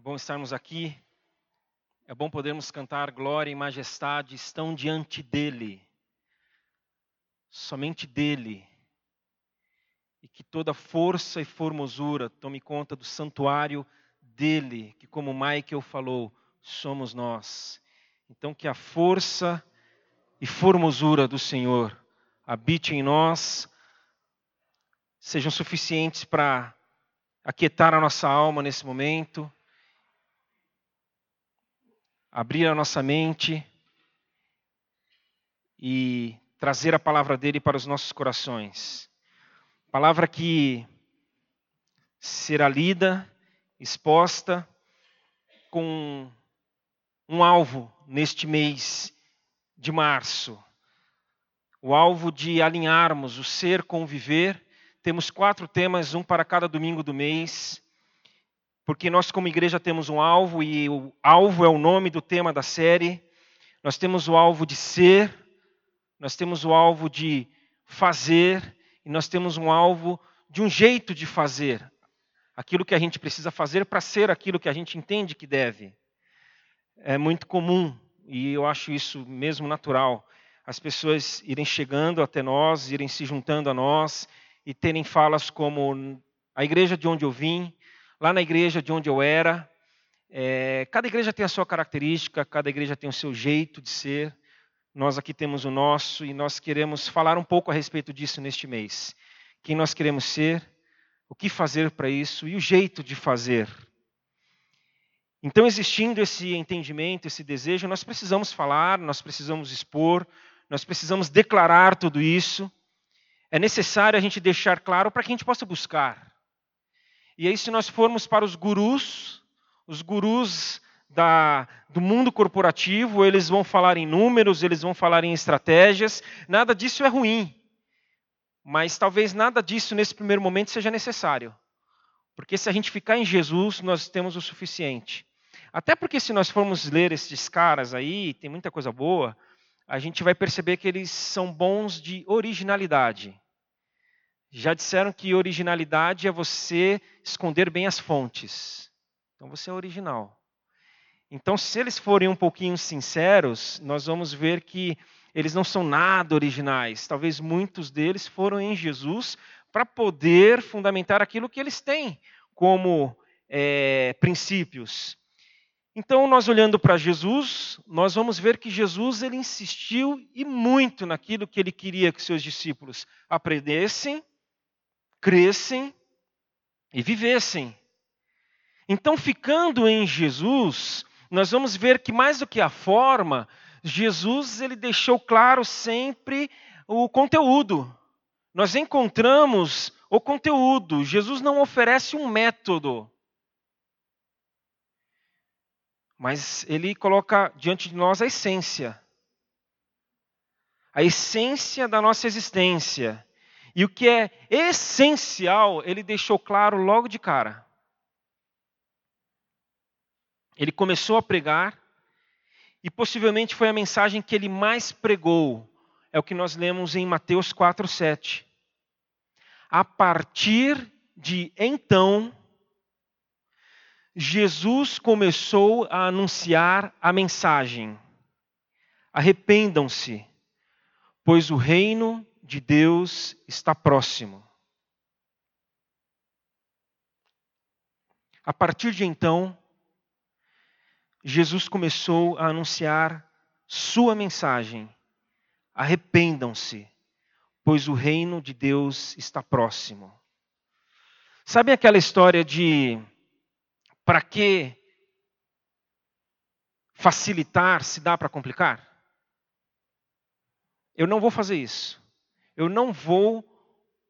É bom estarmos aqui. É bom podermos cantar glória e majestade estão diante dele. Somente dele. E que toda força e formosura tome conta do santuário dele, que como Michael falou, somos nós. Então que a força e formosura do Senhor habite em nós, sejam suficientes para aquietar a nossa alma nesse momento abrir a nossa mente e trazer a palavra dele para os nossos corações. Palavra que será lida, exposta com um alvo neste mês de março. O alvo de alinharmos o ser com o viver. Temos quatro temas, um para cada domingo do mês porque nós, como igreja, temos um alvo, e o alvo é o nome do tema da série. Nós temos o alvo de ser, nós temos o alvo de fazer, e nós temos um alvo de um jeito de fazer aquilo que a gente precisa fazer para ser aquilo que a gente entende que deve. É muito comum, e eu acho isso mesmo natural, as pessoas irem chegando até nós, irem se juntando a nós e terem falas como a igreja de onde eu vim, lá na igreja de onde eu era. É, cada igreja tem a sua característica, cada igreja tem o seu jeito de ser. Nós aqui temos o nosso e nós queremos falar um pouco a respeito disso neste mês. Quem nós queremos ser, o que fazer para isso e o jeito de fazer. Então, existindo esse entendimento, esse desejo, nós precisamos falar, nós precisamos expor, nós precisamos declarar tudo isso. É necessário a gente deixar claro para que a gente possa buscar. E aí, se nós formos para os gurus, os gurus da, do mundo corporativo, eles vão falar em números, eles vão falar em estratégias, nada disso é ruim. Mas talvez nada disso nesse primeiro momento seja necessário. Porque se a gente ficar em Jesus, nós temos o suficiente. Até porque se nós formos ler esses caras aí, tem muita coisa boa, a gente vai perceber que eles são bons de originalidade. Já disseram que originalidade é você esconder bem as fontes. Então você é original. Então, se eles forem um pouquinho sinceros, nós vamos ver que eles não são nada originais. Talvez muitos deles foram em Jesus para poder fundamentar aquilo que eles têm como é, princípios. Então, nós olhando para Jesus, nós vamos ver que Jesus ele insistiu e muito naquilo que ele queria que seus discípulos aprendessem crescem e vivessem. Então, ficando em Jesus, nós vamos ver que mais do que a forma, Jesus ele deixou claro sempre o conteúdo. Nós encontramos o conteúdo. Jesus não oferece um método. Mas ele coloca diante de nós a essência. A essência da nossa existência. E o que é essencial, ele deixou claro logo de cara. Ele começou a pregar, e possivelmente foi a mensagem que ele mais pregou. É o que nós lemos em Mateus 4, 7. A partir de então, Jesus começou a anunciar a mensagem: arrependam-se, pois o reino de Deus está próximo. A partir de então, Jesus começou a anunciar sua mensagem: arrependam-se, pois o reino de Deus está próximo. Sabe aquela história de para que facilitar se dá para complicar? Eu não vou fazer isso eu não vou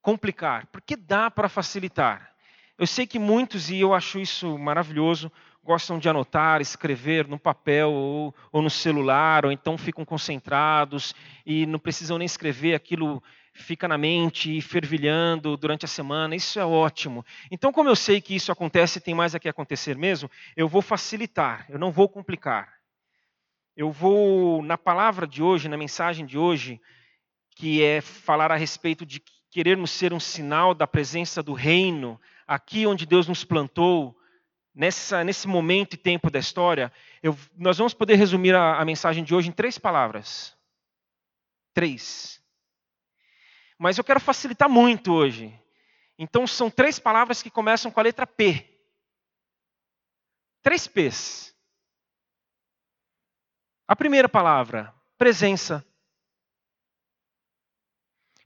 complicar, porque dá para facilitar. Eu sei que muitos, e eu acho isso maravilhoso, gostam de anotar, escrever no papel ou, ou, no celular, ou então ficam concentrados e não precisam nem escrever, aquilo fica na mente e fervilhando durante a semana. Isso é ótimo. Então, como eu sei que isso acontece e tem mais a que acontecer mesmo, eu vou facilitar, eu não vou complicar. Eu vou, na palavra de hoje, na mensagem de hoje, que é falar a respeito de querermos ser um sinal da presença do reino aqui onde Deus nos plantou, nessa, nesse momento e tempo da história, eu, nós vamos poder resumir a, a mensagem de hoje em três palavras. Três. Mas eu quero facilitar muito hoje. Então são três palavras que começam com a letra P. Três P's. A primeira palavra, presença.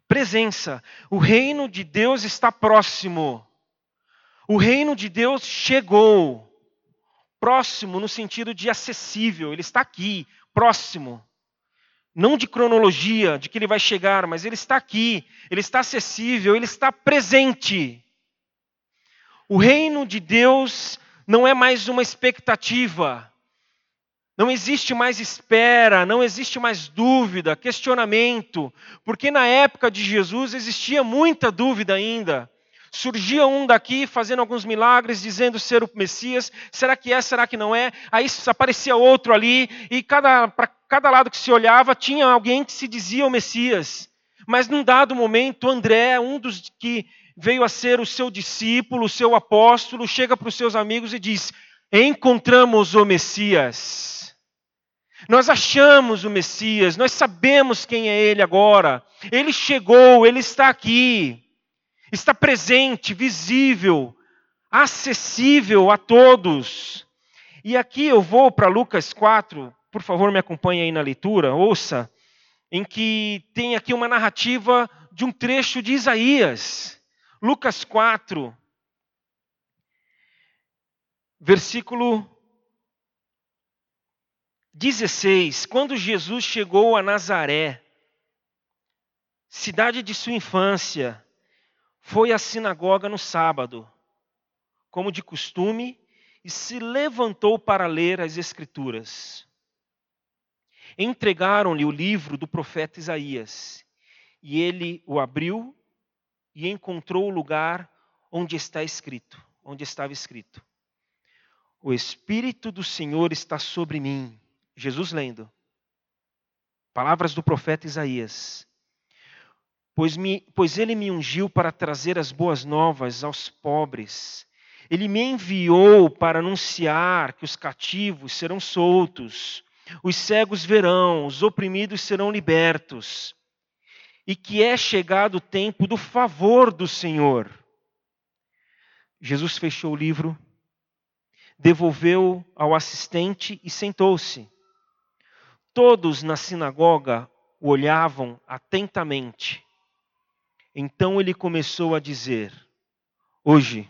Presença. O reino de Deus está próximo. O reino de Deus chegou. Próximo no sentido de acessível, ele está aqui, próximo. Não de cronologia, de que ele vai chegar, mas ele está aqui, ele está acessível, ele está presente. O reino de Deus não é mais uma expectativa, não existe mais espera, não existe mais dúvida, questionamento, porque na época de Jesus existia muita dúvida ainda. Surgia um daqui fazendo alguns milagres, dizendo ser o Messias. Será que é? Será que não é? Aí aparecia outro ali, e para cada lado que se olhava tinha alguém que se dizia o Messias. Mas num dado momento, André, um dos que veio a ser o seu discípulo, o seu apóstolo, chega para os seus amigos e diz: Encontramos o Messias. Nós achamos o Messias, nós sabemos quem é ele agora. Ele chegou, ele está aqui está presente, visível, acessível a todos. E aqui eu vou para Lucas 4, por favor, me acompanhe aí na leitura, ouça, em que tem aqui uma narrativa de um trecho de Isaías. Lucas 4, versículo 16. Quando Jesus chegou a Nazaré, cidade de sua infância, foi à sinagoga no sábado, como de costume, e se levantou para ler as Escrituras. Entregaram-lhe o livro do profeta Isaías, e ele o abriu e encontrou o lugar onde está escrito, onde estava escrito: O Espírito do Senhor está sobre mim. Jesus lendo. Palavras do profeta Isaías pois, me, pois ele me ungiu para trazer as boas novas aos pobres. Ele me enviou para anunciar que os cativos serão soltos, os cegos verão, os oprimidos serão libertos, e que é chegado o tempo do favor do Senhor. Jesus fechou o livro, devolveu ao assistente e sentou-se. Todos na sinagoga o olhavam atentamente. Então ele começou a dizer: Hoje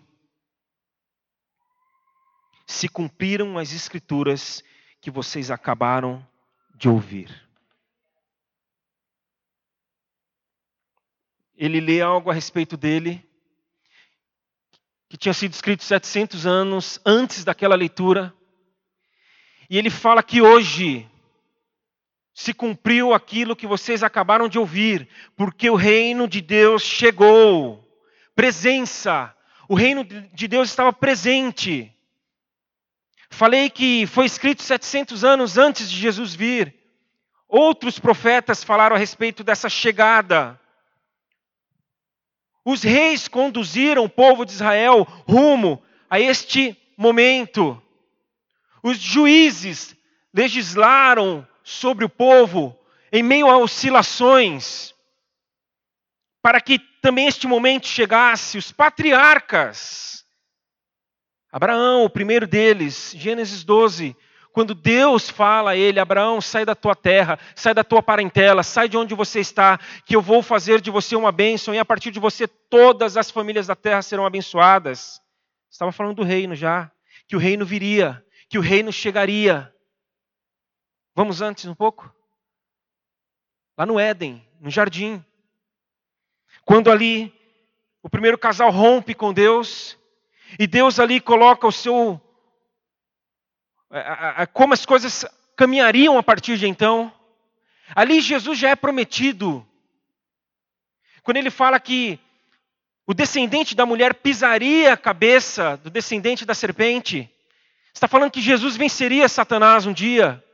se cumpriram as escrituras que vocês acabaram de ouvir. Ele lê algo a respeito dele, que tinha sido escrito 700 anos antes daquela leitura, e ele fala que hoje se cumpriu aquilo que vocês acabaram de ouvir, porque o reino de Deus chegou. Presença. O reino de Deus estava presente. Falei que foi escrito 700 anos antes de Jesus vir. Outros profetas falaram a respeito dessa chegada. Os reis conduziram o povo de Israel rumo a este momento. Os juízes legislaram sobre o povo em meio a oscilações, para que também este momento chegasse, os patriarcas. Abraão, o primeiro deles, Gênesis 12, quando Deus fala a ele: Abraão, sai da tua terra, sai da tua parentela, sai de onde você está, que eu vou fazer de você uma bênção, e a partir de você todas as famílias da terra serão abençoadas. Estava falando do reino já, que o reino viria, que o reino chegaria. Vamos antes um pouco? Lá no Éden, no jardim. Quando ali o primeiro casal rompe com Deus, e Deus ali coloca o seu. como as coisas caminhariam a partir de então. Ali Jesus já é prometido. Quando ele fala que o descendente da mulher pisaria a cabeça do descendente da serpente, está falando que Jesus venceria Satanás um dia.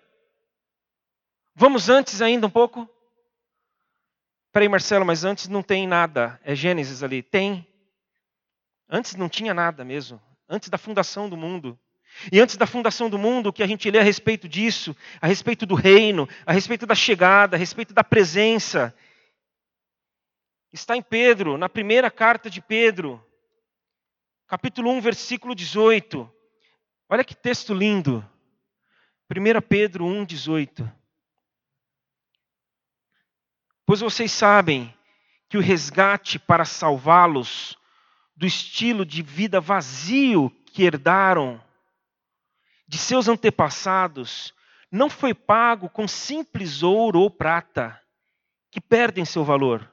Vamos antes ainda um pouco? Peraí, Marcelo, mas antes não tem nada. É Gênesis ali. Tem. Antes não tinha nada mesmo. antes da fundação do mundo. E antes da fundação do mundo, o que a gente lê a respeito disso, a respeito do reino, a respeito da chegada, a respeito da presença, está em Pedro, na primeira carta de Pedro, capítulo 1, versículo 18. Olha que texto lindo. 1 Pedro 1, 18. Pois vocês sabem que o resgate para salvá-los do estilo de vida vazio que herdaram de seus antepassados não foi pago com simples ouro ou prata, que perdem seu valor,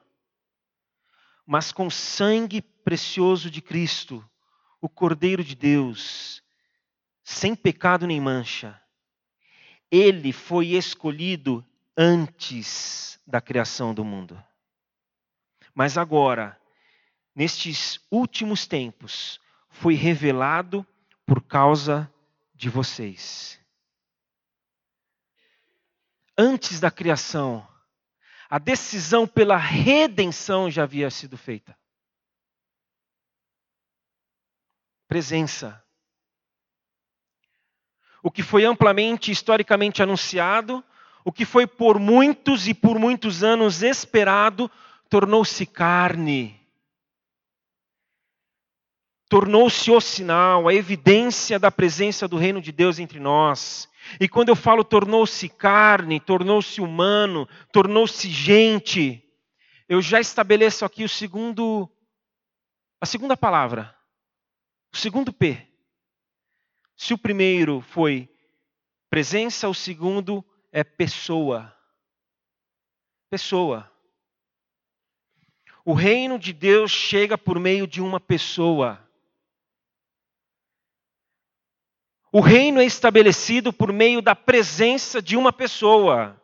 mas com sangue precioso de Cristo, o Cordeiro de Deus, sem pecado nem mancha. Ele foi escolhido antes da criação do mundo. Mas agora, nestes últimos tempos, foi revelado por causa de vocês. Antes da criação, a decisão pela redenção já havia sido feita. Presença. O que foi amplamente historicamente anunciado, o que foi por muitos e por muitos anos esperado, tornou-se carne. Tornou-se o sinal, a evidência da presença do reino de Deus entre nós. E quando eu falo tornou-se carne, tornou-se humano, tornou-se gente, eu já estabeleço aqui o segundo a segunda palavra. O segundo P. Se o primeiro foi presença, o segundo é pessoa. Pessoa. O reino de Deus chega por meio de uma pessoa. O reino é estabelecido por meio da presença de uma pessoa.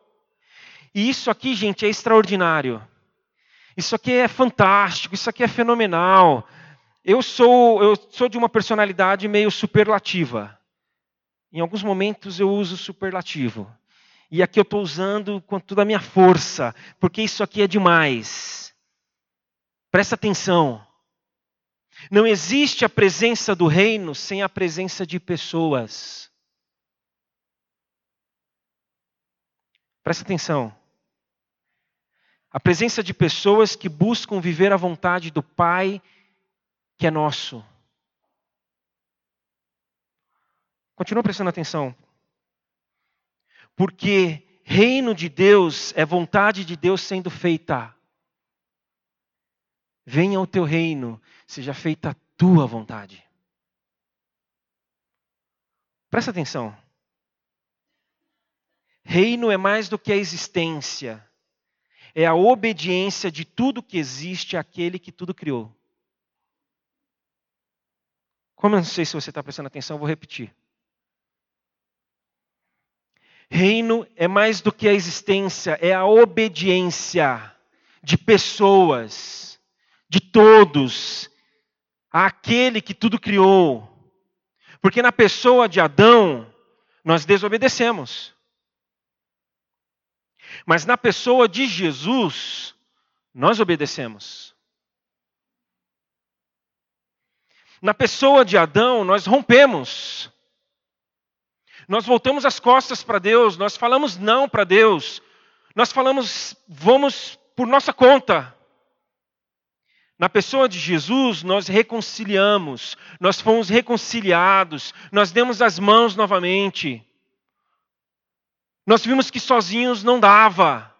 E isso aqui, gente, é extraordinário. Isso aqui é fantástico, isso aqui é fenomenal. Eu sou, eu sou de uma personalidade meio superlativa. Em alguns momentos eu uso superlativo. E aqui eu estou usando com toda a minha força, porque isso aqui é demais. Presta atenção. Não existe a presença do reino sem a presença de pessoas. Presta atenção. A presença de pessoas que buscam viver a vontade do Pai que é nosso. Continua prestando atenção. Porque reino de Deus é vontade de Deus sendo feita. Venha o teu reino, seja feita a tua vontade. Presta atenção. Reino é mais do que a existência, é a obediência de tudo que existe àquele que tudo criou. Como eu não sei se você está prestando atenção, eu vou repetir. Reino é mais do que a existência, é a obediência de pessoas de todos àquele que tudo criou. Porque na pessoa de Adão, nós desobedecemos. Mas na pessoa de Jesus, nós obedecemos. Na pessoa de Adão, nós rompemos. Nós voltamos as costas para Deus, nós falamos não para Deus. Nós falamos, vamos por nossa conta. Na pessoa de Jesus, nós reconciliamos, nós fomos reconciliados, nós demos as mãos novamente. Nós vimos que sozinhos não dava.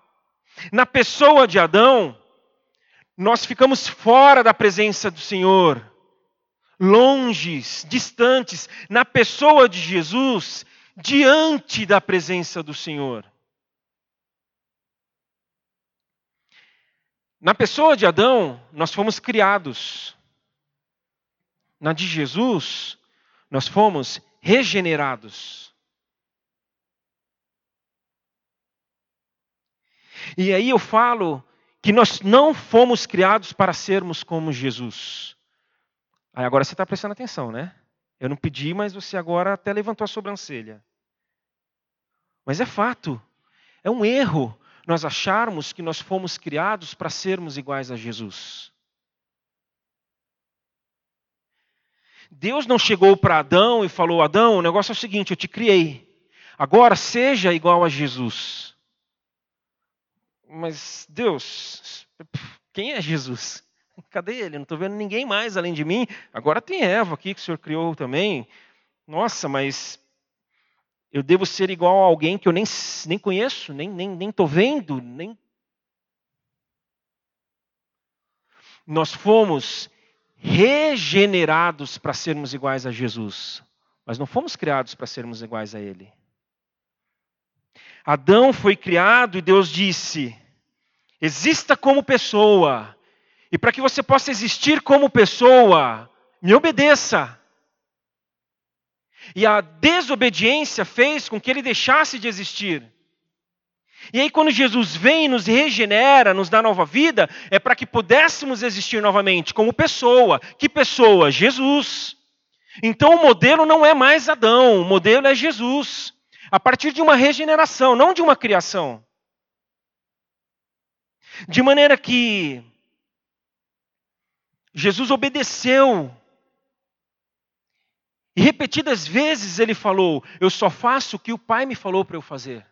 Na pessoa de Adão, nós ficamos fora da presença do Senhor, longes, distantes. Na pessoa de Jesus, diante da presença do Senhor. Na pessoa de Adão, nós fomos criados. Na de Jesus, nós fomos regenerados. E aí eu falo que nós não fomos criados para sermos como Jesus. Aí agora você está prestando atenção, né? Eu não pedi, mas você agora até levantou a sobrancelha. Mas é fato. É um erro nós acharmos que nós fomos criados para sermos iguais a Jesus. Deus não chegou para Adão e falou: Adão, o negócio é o seguinte, eu te criei. Agora seja igual a Jesus. Mas Deus, quem é Jesus? Cadê ele? Não estou vendo ninguém mais além de mim. Agora tem Eva aqui que o Senhor criou também. Nossa, mas eu devo ser igual a alguém que eu nem, nem conheço, nem estou nem, nem vendo, nem. Nós fomos regenerados para sermos iguais a Jesus, mas não fomos criados para sermos iguais a Ele. Adão foi criado e Deus disse: exista como pessoa, e para que você possa existir como pessoa, me obedeça. E a desobediência fez com que ele deixasse de existir. E aí, quando Jesus vem e nos regenera, nos dá nova vida, é para que pudéssemos existir novamente como pessoa. Que pessoa? Jesus. Então, o modelo não é mais Adão, o modelo é Jesus. A partir de uma regeneração, não de uma criação. De maneira que Jesus obedeceu. E repetidas vezes ele falou: Eu só faço o que o Pai me falou para eu fazer.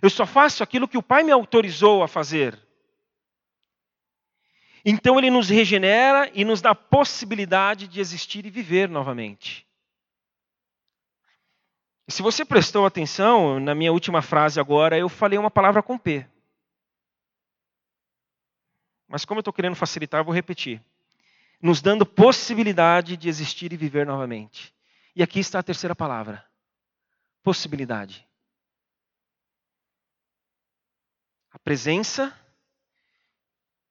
Eu só faço aquilo que o Pai me autorizou a fazer. Então ele nos regenera e nos dá a possibilidade de existir e viver novamente. Se você prestou atenção, na minha última frase agora, eu falei uma palavra com P. Mas como eu estou querendo facilitar, eu vou repetir. Nos dando possibilidade de existir e viver novamente. E aqui está a terceira palavra: possibilidade. A presença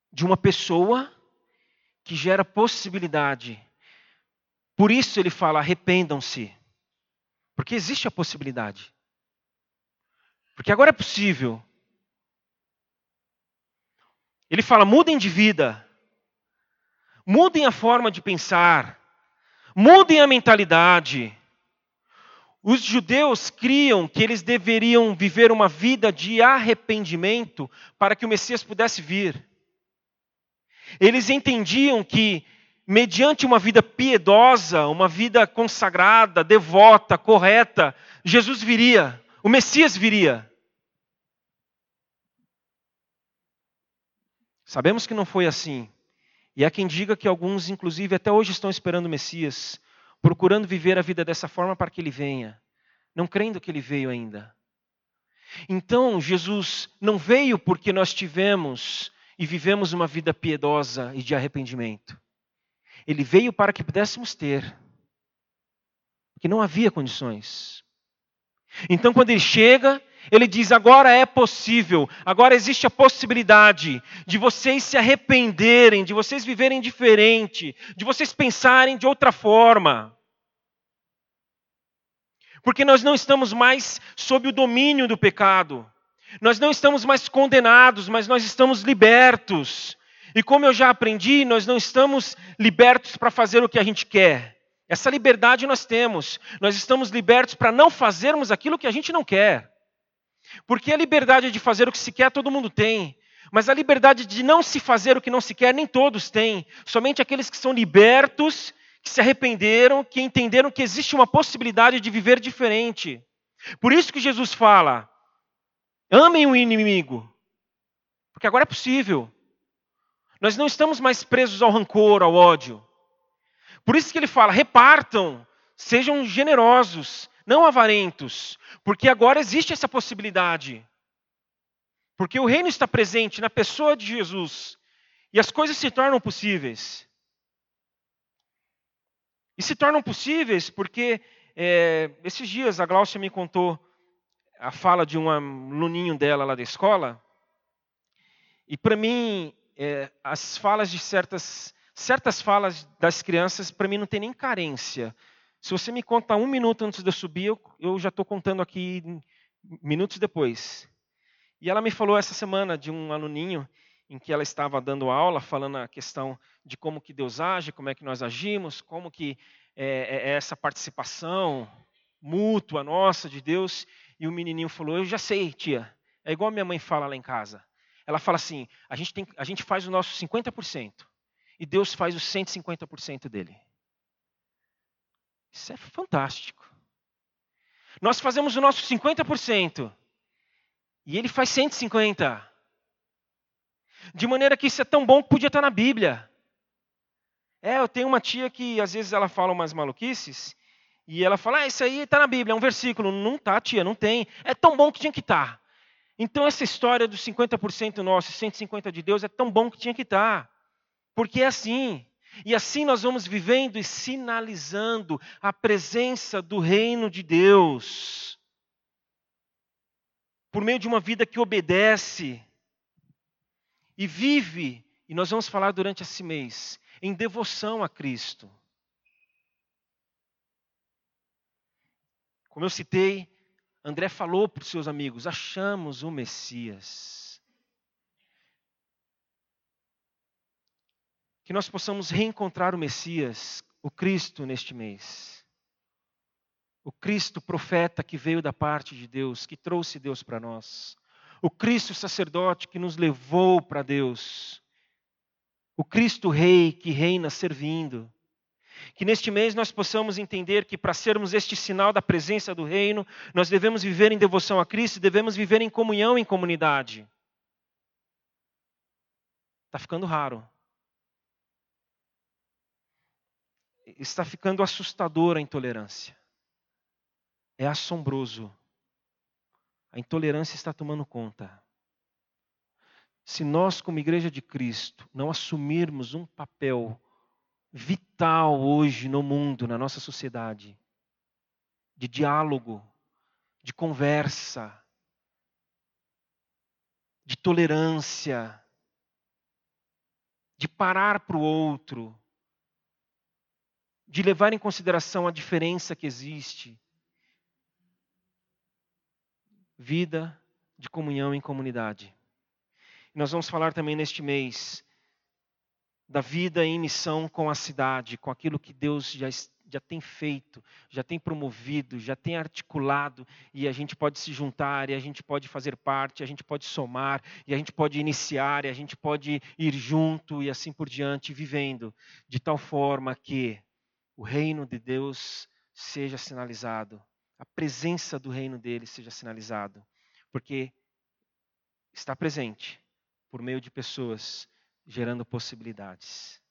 de uma pessoa que gera possibilidade. Por isso ele fala: arrependam-se. Porque existe a possibilidade. Porque agora é possível. Ele fala: mudem de vida. Mudem a forma de pensar. Mudem a mentalidade. Os judeus criam que eles deveriam viver uma vida de arrependimento para que o Messias pudesse vir. Eles entendiam que, mediante uma vida piedosa, uma vida consagrada, devota, correta, Jesus viria, o Messias viria. Sabemos que não foi assim. E há quem diga que alguns, inclusive, até hoje estão esperando o Messias procurando viver a vida dessa forma para que ele venha, não crendo que ele veio ainda. Então, Jesus não veio porque nós tivemos e vivemos uma vida piedosa e de arrependimento. Ele veio para que pudéssemos ter, porque não havia condições. Então, quando ele chega, ele diz: agora é possível, agora existe a possibilidade de vocês se arrependerem, de vocês viverem diferente, de vocês pensarem de outra forma. Porque nós não estamos mais sob o domínio do pecado. Nós não estamos mais condenados, mas nós estamos libertos. E como eu já aprendi, nós não estamos libertos para fazer o que a gente quer. Essa liberdade nós temos. Nós estamos libertos para não fazermos aquilo que a gente não quer. Porque a liberdade de fazer o que se quer todo mundo tem. Mas a liberdade de não se fazer o que não se quer, nem todos têm. Somente aqueles que são libertos que se arrependeram, que entenderam que existe uma possibilidade de viver diferente. Por isso que Jesus fala: amem o inimigo, porque agora é possível. Nós não estamos mais presos ao rancor, ao ódio. Por isso que ele fala: repartam, sejam generosos, não avarentos, porque agora existe essa possibilidade. Porque o reino está presente na pessoa de Jesus e as coisas se tornam possíveis. E se tornam possíveis porque é, esses dias a Glaucia me contou a fala de um aluninho dela lá da escola. E para mim, é, as falas de certas, certas falas das crianças, para mim não tem nem carência. Se você me conta um minuto antes de eu subir, eu, eu já estou contando aqui minutos depois. E ela me falou essa semana de um aluninho em que ela estava dando aula, falando a questão de como que Deus age, como é que nós agimos, como que é, é, é essa participação mútua nossa de Deus. E o menininho falou: Eu já sei, tia. É igual a minha mãe fala lá em casa. Ela fala assim: a gente, tem, a gente faz o nosso 50% e Deus faz os 150% dele. Isso é fantástico. Nós fazemos o nosso 50% e ele faz 150. De maneira que isso é tão bom que podia estar na Bíblia. É, eu tenho uma tia que às vezes ela fala umas maluquices e ela fala: ah, isso aí está na Bíblia, é um versículo. Não está, tia, não tem. É tão bom que tinha que estar. Tá. Então essa história dos 50% nosso e 150% de Deus é tão bom que tinha que estar. Tá. Porque é assim. E assim nós vamos vivendo e sinalizando a presença do reino de Deus. Por meio de uma vida que obedece e vive, e nós vamos falar durante esse mês, em devoção a Cristo. Como eu citei, André falou para os seus amigos: achamos o Messias. Que nós possamos reencontrar o Messias, o Cristo, neste mês. O Cristo profeta que veio da parte de Deus, que trouxe Deus para nós. O Cristo sacerdote que nos levou para Deus. O Cristo Rei que reina servindo. Que neste mês nós possamos entender que para sermos este sinal da presença do Reino, nós devemos viver em devoção a Cristo, devemos viver em comunhão em comunidade. Está ficando raro. Está ficando assustadora a intolerância. É assombroso. A intolerância está tomando conta. Se nós, como Igreja de Cristo, não assumirmos um papel vital hoje no mundo, na nossa sociedade, de diálogo, de conversa, de tolerância, de parar para o outro, de levar em consideração a diferença que existe. Vida de comunhão em comunidade. nós vamos falar também neste mês da vida em missão com a cidade, com aquilo que Deus já, já tem feito, já tem promovido, já tem articulado, e a gente pode se juntar, e a gente pode fazer parte, a gente pode somar, e a gente pode iniciar, e a gente pode ir junto e assim por diante, vivendo de tal forma que o reino de Deus seja sinalizado, a presença do reino dele seja sinalizado, porque está presente por meio de pessoas gerando possibilidades.